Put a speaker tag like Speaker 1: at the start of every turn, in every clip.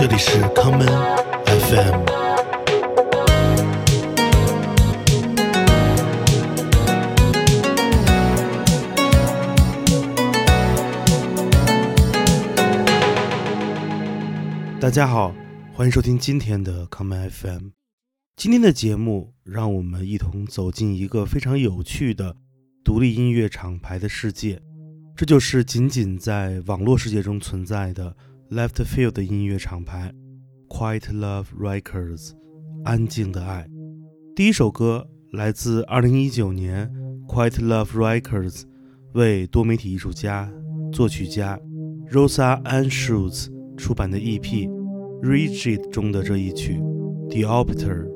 Speaker 1: 这里是康门 FM。大家好，欢迎收听今天的康门 FM。今天的节目，让我们一同走进一个非常有趣的独立音乐厂牌的世界。这就是仅仅在网络世界中存在的 Left Field 的音乐厂牌 Quiet Love Records，安静的爱。第一首歌来自2019年 Quiet Love Records 为多媒体艺术家、作曲家 Rosa Ann Schultz 出版的 EP Rigid 中的这一曲 The Opter。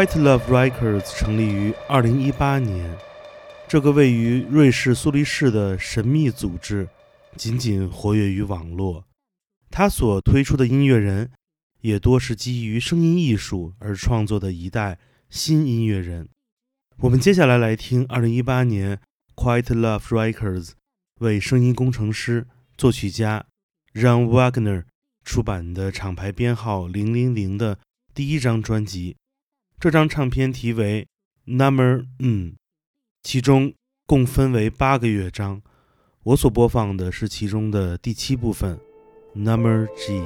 Speaker 2: Quite Love Records 成立于2018年，这个位于瑞士苏黎世的神秘组织仅仅活跃于网络。他所推出的音乐人也多是基于声音艺术而创作的一代新音乐人。我们接下来来听2018年 Quiet Love Records 为声音工程师、作曲家 Ron Wagner 出版的厂牌编号零零零的第一张专辑。这张唱片题为《Number 嗯》，其中共分为八个乐章。我所播放的是其中的第七部分《Number G》。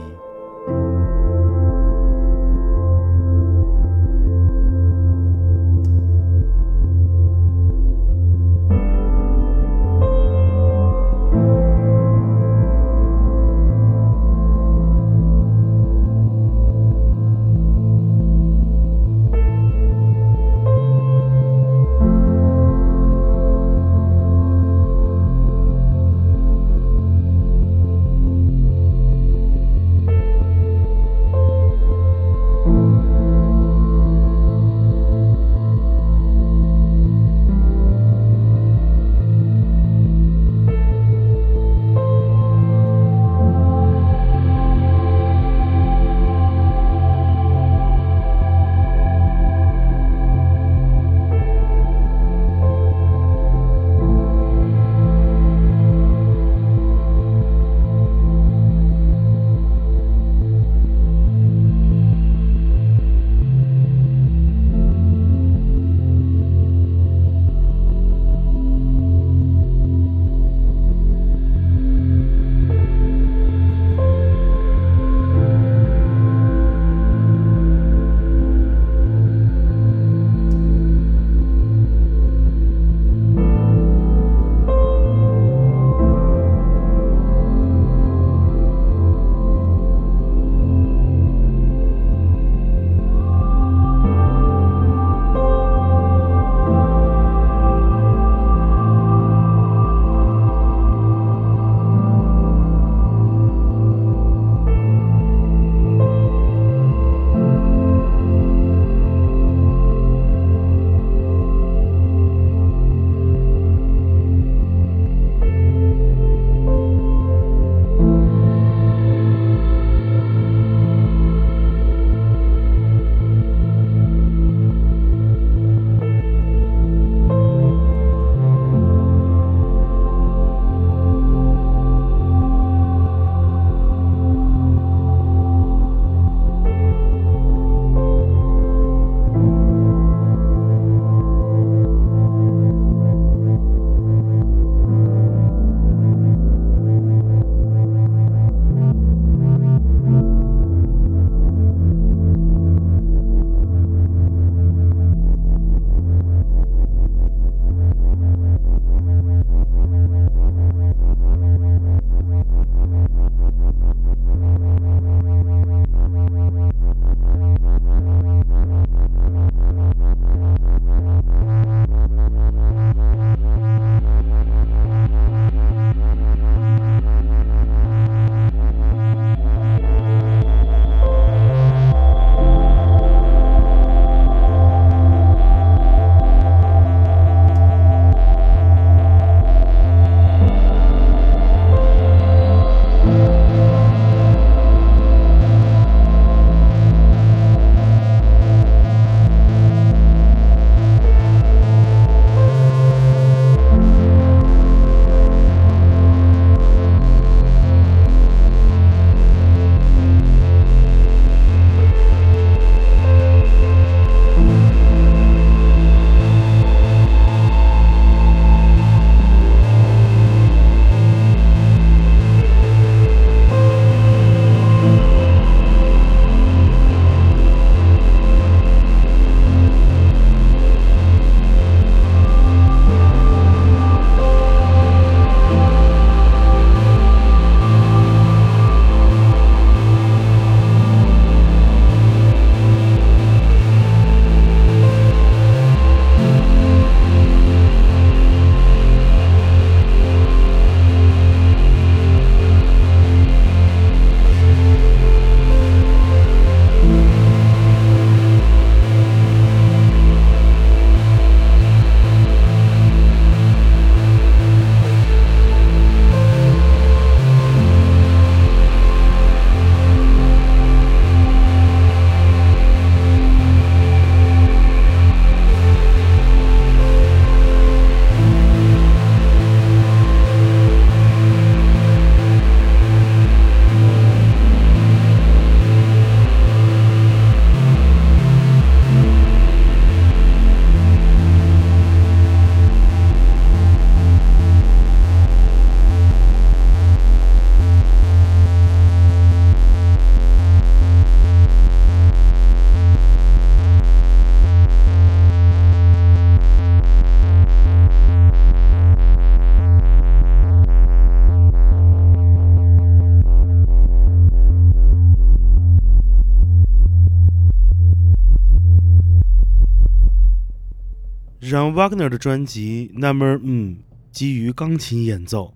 Speaker 2: Wagner 的专辑《Number 嗯》基于钢琴演奏，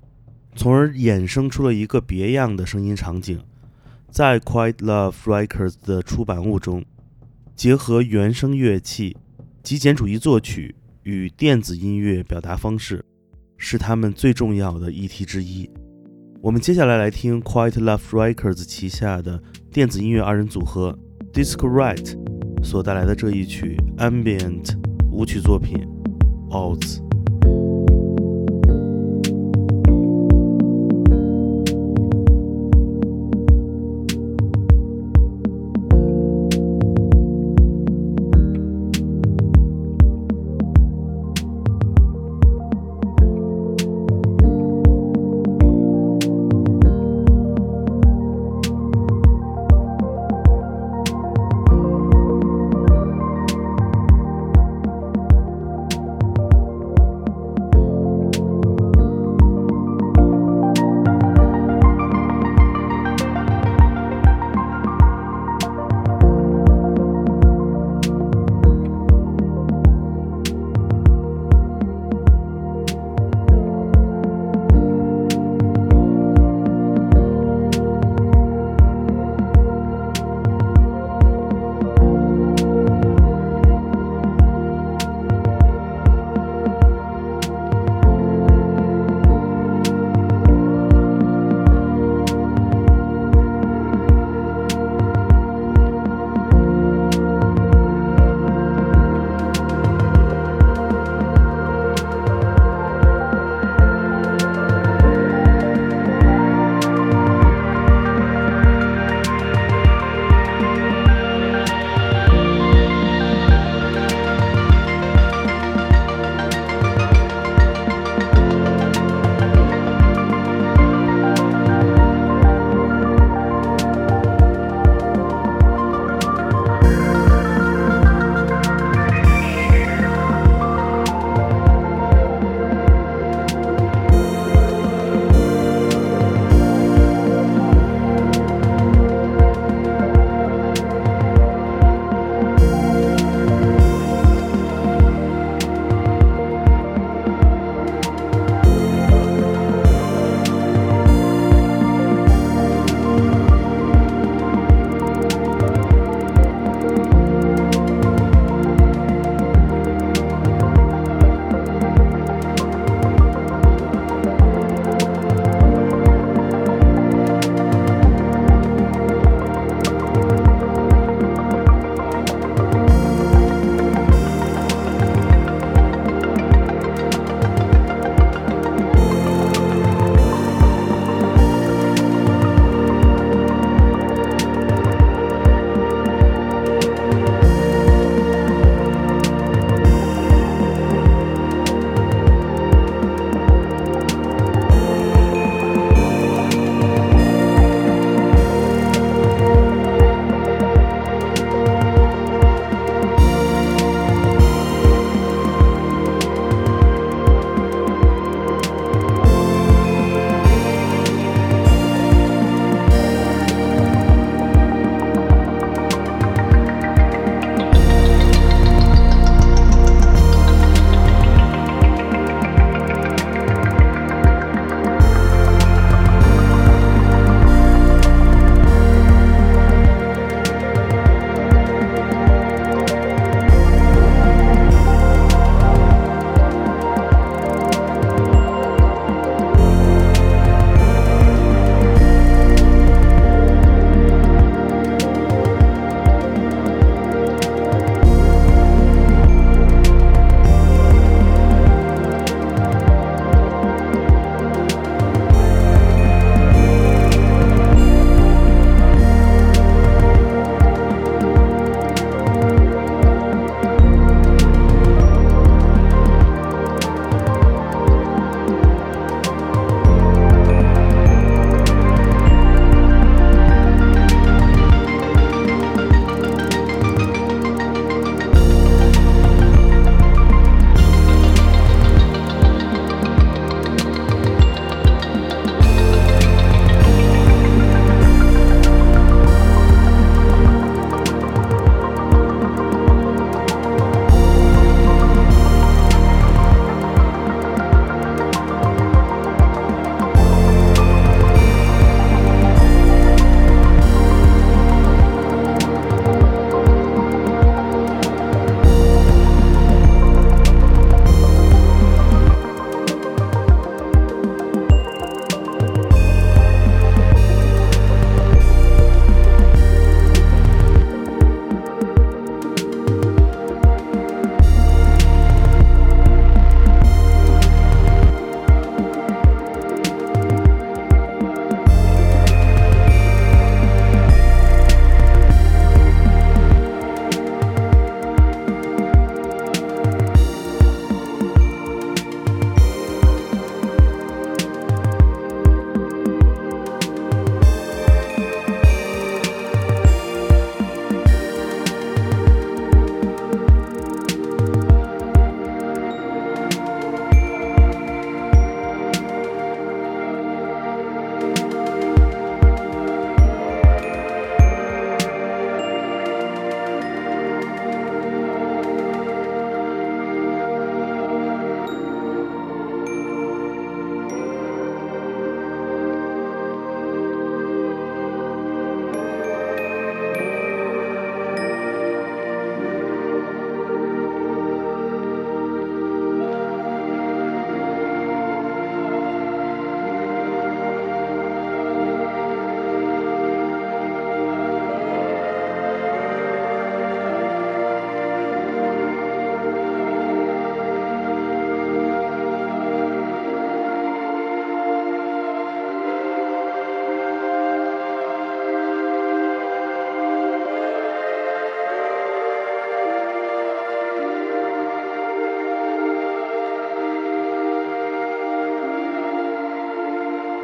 Speaker 2: 从而衍生出了一个别样的声音场景。在 Quiet Love Records 的出版物中，结合原声乐器、极简主义作曲与电子音乐表达方式，是他们最重要的议题之一。我们接下来来听 Quiet Love Records 旗下的电子音乐二人组合 Disco Right 所带来的这一曲 Ambient 舞曲作品 Olds.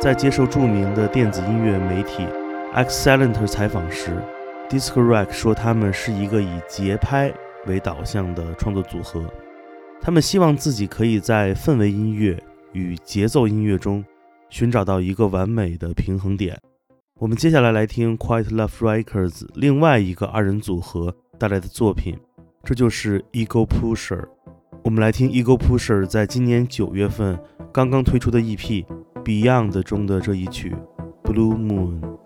Speaker 2: 在接受著名的电子音乐媒体 Excellent 采访时，Disco Rack 说他们是一个以节拍为导向的创作组合。他们希望自己可以在氛围音乐与节奏音乐中寻找到一个完美的平衡点。我们接下来来听 Quiet Love Records 另外一个二人组合带来的作品，这就是 Ego Pusher。我们来听 Ego Pusher 在今年九月份刚刚推出的 EP Beyond 中的这一曲 Blue Moon。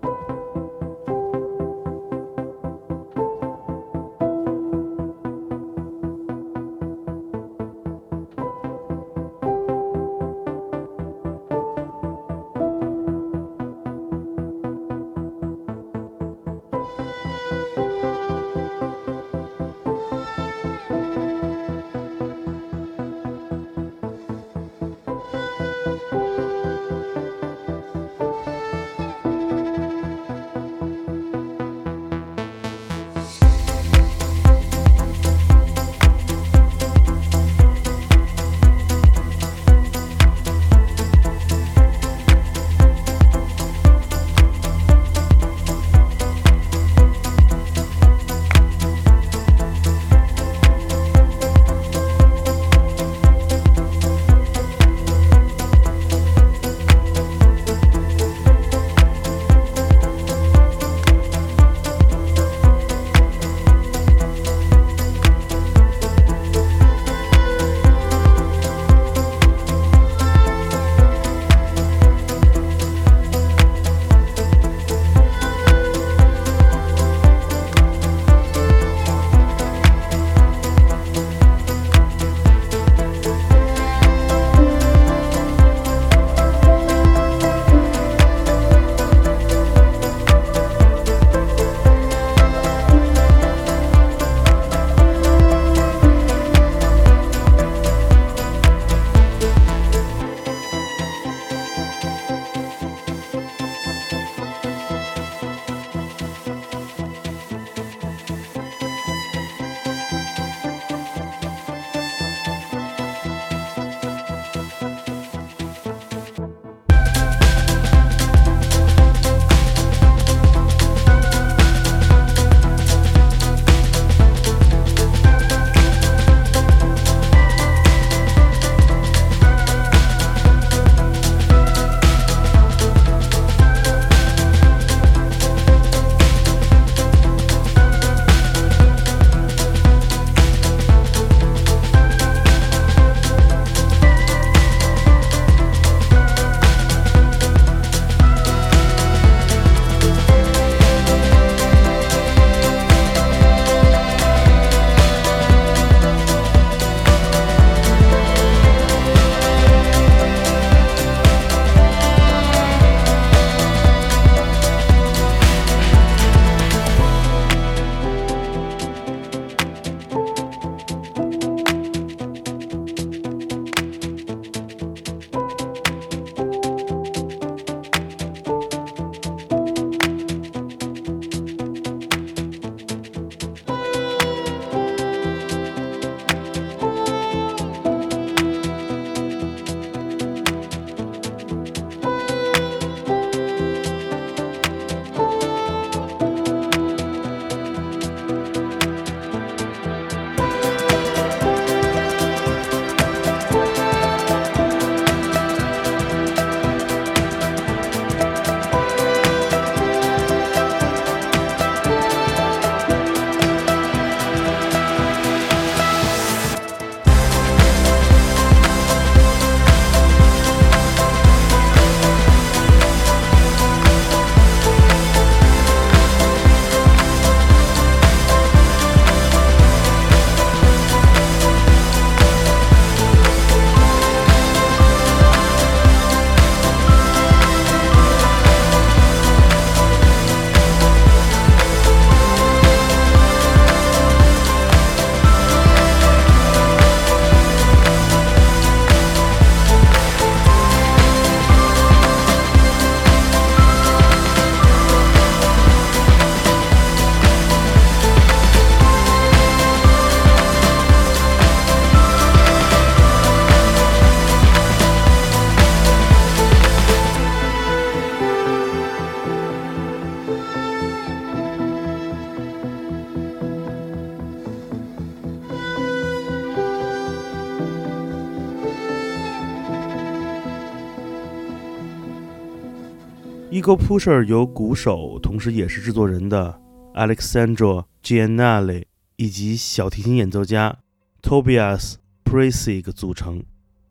Speaker 2: Ego Pusher 由鼓手，同时也是制作人的 Alexandro Giannale 以及小提琴演奏家 Tobias Presig 组成。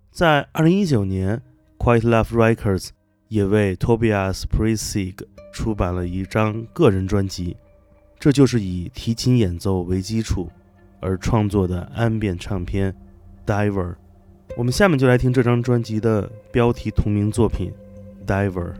Speaker 2: 在2019年，Quiet Love Records 也为 Tobias Presig 出版了一张个人专辑，这就是以提琴演奏为基础而创作的安变唱片《Diver》。我们下面就来听这张专辑的标题同名作品《Diver》。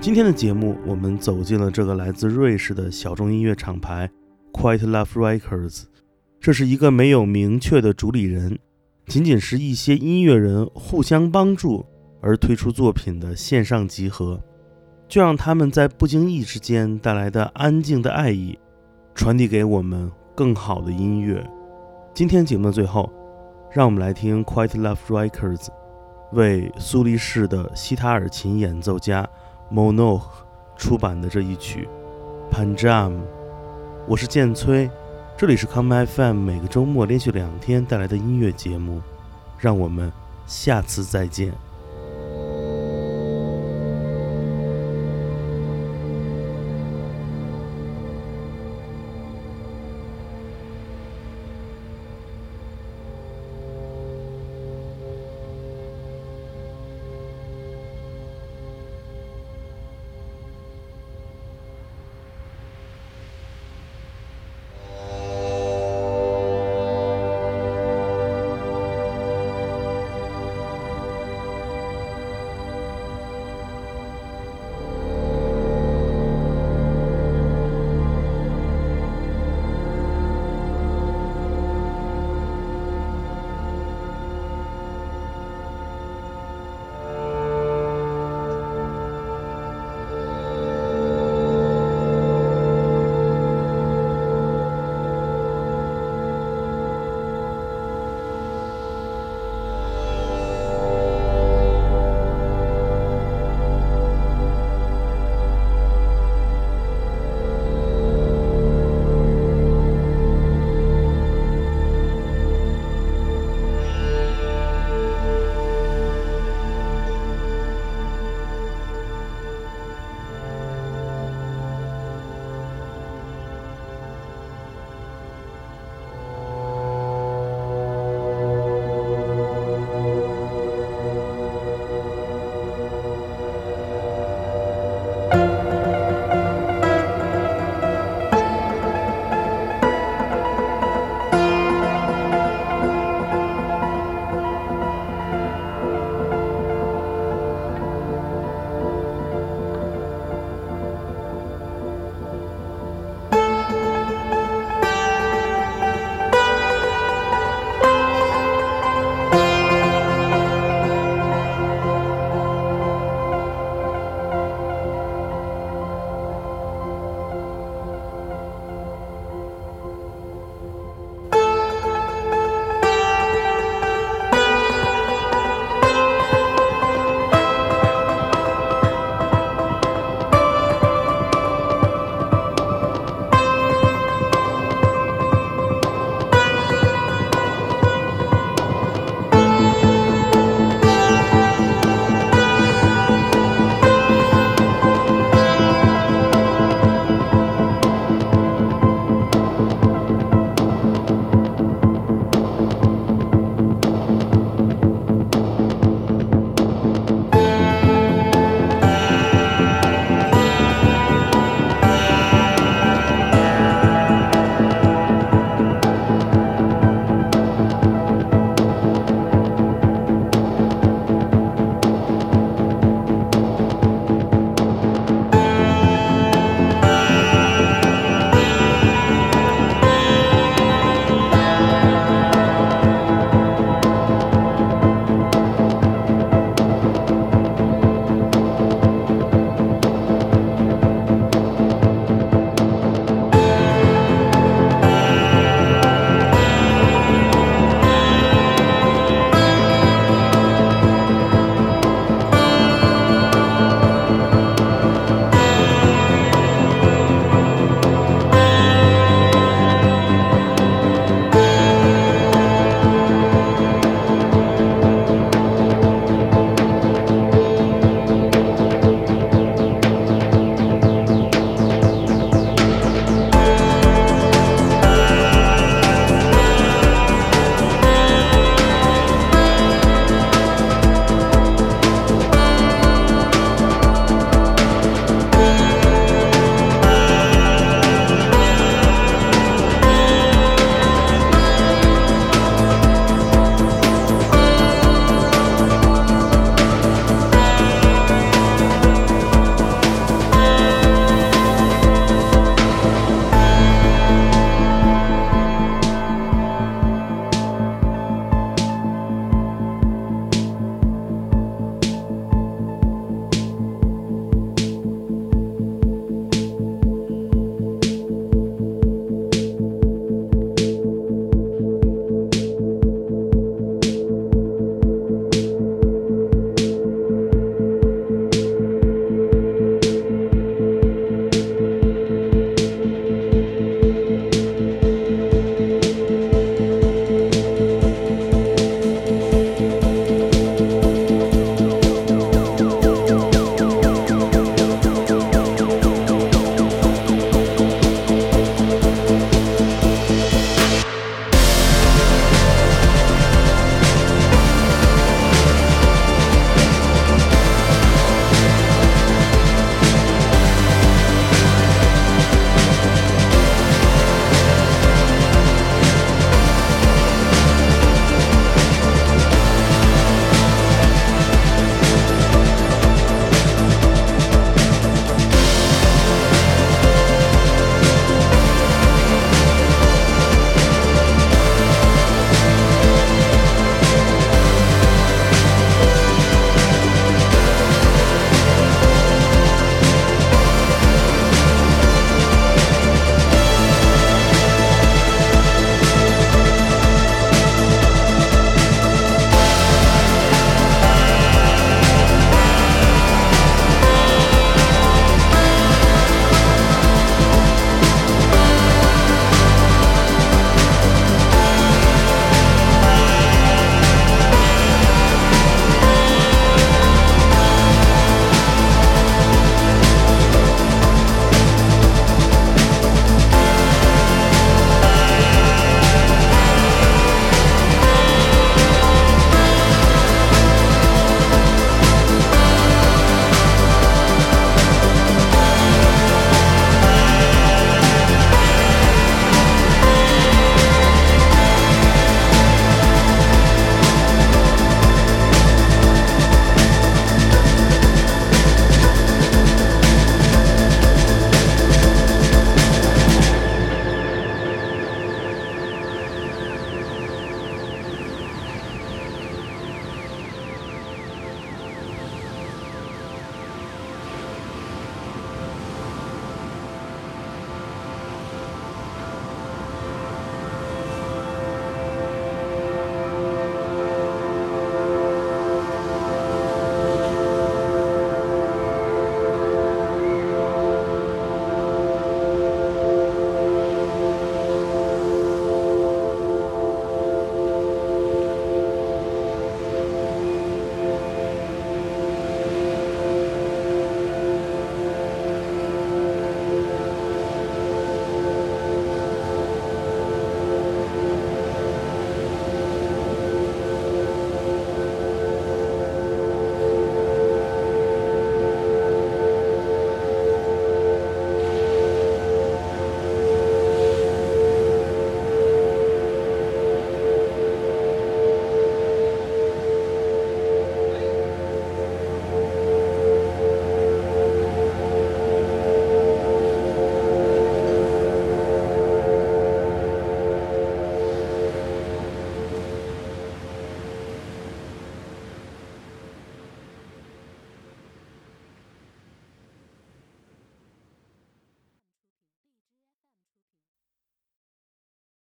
Speaker 2: 今天的节目，我们走进了这个来自瑞士的小众音乐厂牌 Quiet Love Records。这是一个没有明确的主理人，仅仅是一些音乐人互相帮助而推出作品的线上集合。就让他们在不经意之间带来的安静的爱意，传递给我们更好的音乐。今天节目的最后，让我们来听 Quiet Love Records 为苏黎世的西塔尔琴演奏家。Mono 出版的这一曲《Panjam》，我是剑崔，这里是 Come FM，每个周末连续两天带来的音乐节目，让我们下次再见。